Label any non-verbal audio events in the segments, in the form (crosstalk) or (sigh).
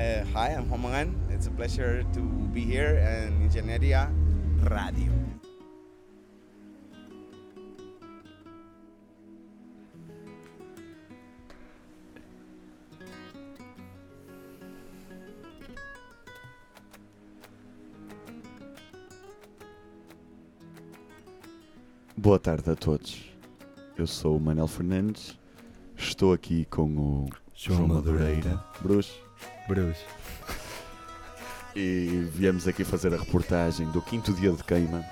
Uh, hi, I'm Roman. It's a pleasure to be here in Ingenieria Radio. Boa tarde a todos. Eu sou o Manel Fernandes. Estou aqui com o João Madureira. Bruce. E viemos aqui fazer a reportagem do quinto dia de queima.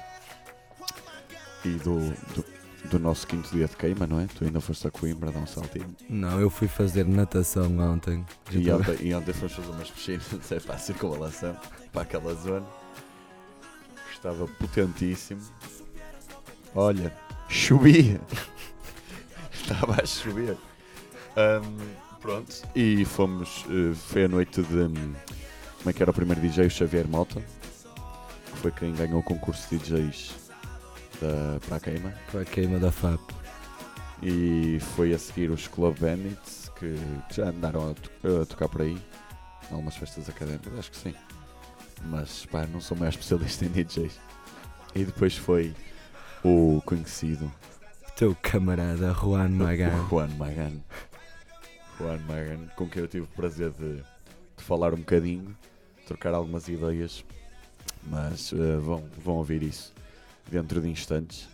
E do, do, do nosso quinto dia de queima, não é? Tu ainda foste a Coimbra dar um saltinho. Não, eu fui fazer natação ontem. E ontem, e ontem fomos fazer umas piscinas (laughs) é para a circunvalação, para aquela zona. Estava potentíssimo. Olha, chovia. (laughs) Estava a chover. Ahm, pronto, e fomos. eh, foi a noite de. hum, Como é que era o primeiro DJ? O Xavier Mota, que foi quem ganhou o concurso de DJs da, para a queima. Para a queima da FAP. E foi a seguir os Club Bandits que já andaram a, to- a tocar por aí. Em algumas festas académicas, acho que sim. Mas pá, não sou mais especialista em DJs. E depois foi o conhecido Teu camarada Juan Magan. Juan Magan. Juan Magan, com quem eu tive o prazer de, de falar um bocadinho, trocar algumas ideias. Mas eh, vão, vão ouvir isso dentro de instantes.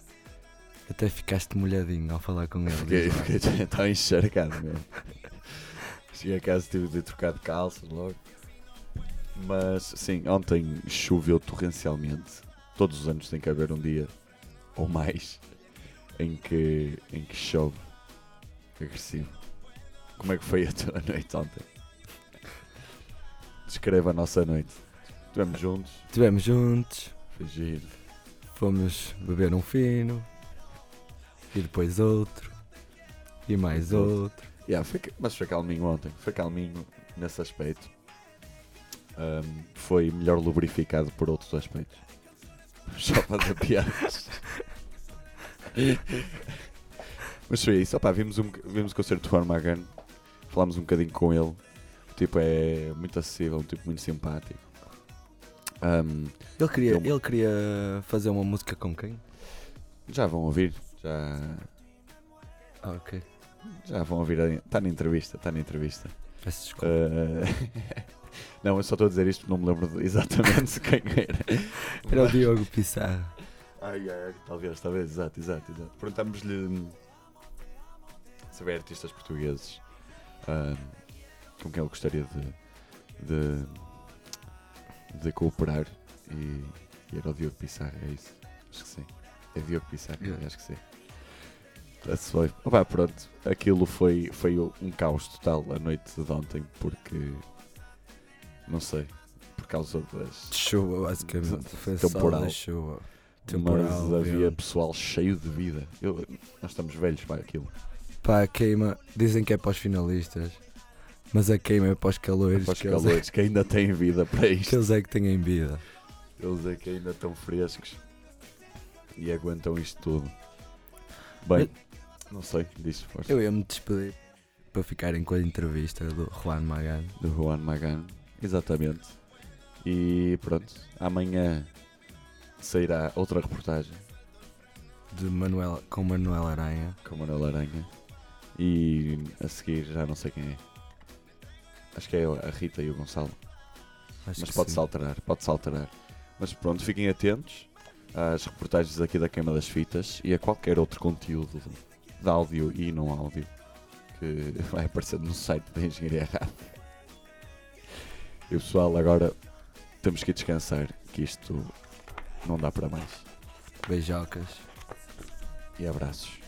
Até ficaste molhadinho ao falar com ele. Fiquei, fiquei estava encharcado mesmo. (laughs) Cheguei a casa tive de trocar de calças logo. Mas sim, ontem choveu torrencialmente. Todos os anos tem que haver um dia ou mais em que, em que chove agressivo. Como é que foi a tua (laughs) noite ontem? Descreva a nossa noite. Estivemos juntos, Estivemos juntos, foi giro. fomos beber um fino. E depois outro. E mais Outro. Yeah, foi, mas foi calminho ontem, foi calminho nesse aspecto. Ahm, foi melhor lubrificado por outros aspectos. (laughs) Só fazer piadas. (laughs) mas foi isso, opá, vimos, um, vimos o concerto do Armagan, falámos um bocadinho com ele. O tipo é muito acessível, um tipo muito simpático. Ahm, Ele queria, Eu- ele queria fazer uma música com quem? já vão ouvir, já, Ah, ok. já vão ouvir. Está na entrevista, está na entrevista. Peço desculpa. Uh, (laughs) não, eu só estou a dizer isto porque não me lembro exatamente quem era. Era o Diogo Pissarro. Ai, ai, ai, talvez, talvez, exato, exato, exato. Perguntámos-lhe hum, saber artistas portugueses hum, com quem ele gostaria de, de, de cooperar e, e era o Diogo Pissarro, é isso? Acho que sim. É Diogo Pissarro, Yeah. acho que sim. That's foi. Opa, pronto, aquilo foi, foi um caos total a noite de ontem porque não sei, por causa das chuva, basicamente. Foi Temporal. chuva. mas Temporal, havia vento. pessoal cheio de vida. Eu- nós estamos velhos para aquilo. Pá, a queima, dizem que é para os finalistas, mas a queima é para os calores, Para os que, eles, calores que ainda têm vida para que isto. eles é que têm vida. Eles é que ainda estão frescos e aguentam isto tudo. Bem, não sei, disse força. Eu ia me despedir para ficarem com a entrevista do Juan Magan. Do Juan Magan, exatamente. E pronto, amanhã sairá outra reportagem De Manuel, com Manuel Aranha. com Manuel Aranha. E a seguir já não sei quem é. Acho que é a Rita e o Gonçalo. Acho Mas pode-se alterar, pode-se alterar. Mas pronto, fiquem atentos às reportagens aqui da Queima das Fitas e a qualquer outro conteúdo de áudio e não áudio que (laughs) vai aparecer no site da Engenharia Rádio. E pessoal, agora temos que descansar, que isto não dá para mais. Beijocas. E abraços.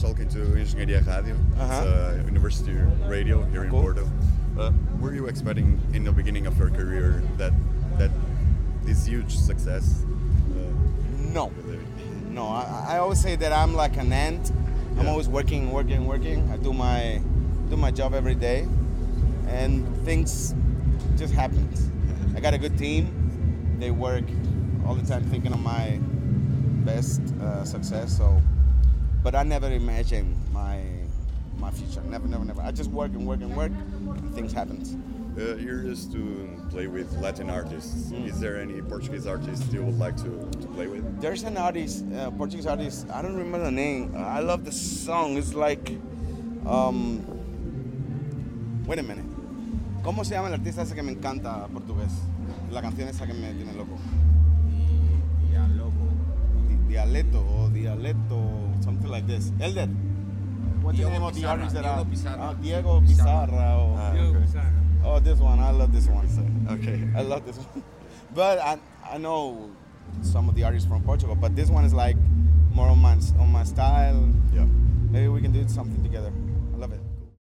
We're talking to Engenharia Radio. Uh-huh. University radio here in Cool. Porto. Uh, were you expecting in the beginning of your career that that this huge success? Uh, No, no. I, I always say that I'm like an ant. I'm always working, working, working. I do my do my job every day, and things just happened. I got a good team. They work all the time thinking of my best uh, success. So, but I never imagined my my future. Never, never, never. I just work and work and work, and things happen. Uh, you're used to play with Latin artists. Is there any Portuguese artist you would like to, to play with? There's an artist, uh, Portuguese artist. I don't remember the name. Uh, I love the song. It's like, um, wait a minute. ¿Cómo se llama el artista ese que me encanta portugués? La canción esa que me tiene loco. Or something like this. Elder. What's the Diego name of the artist that Diego I- Pizarra. Ah, Diego Pizarra. or- Ah, Yo, ok. Pizarra. Oh, this one. I love this one. Ok. (laughs) I love this one. (laughs) But I, I know some of the artists from Portugal, but this one is like more on my, on my style. Yeah. Maybe we can do something together.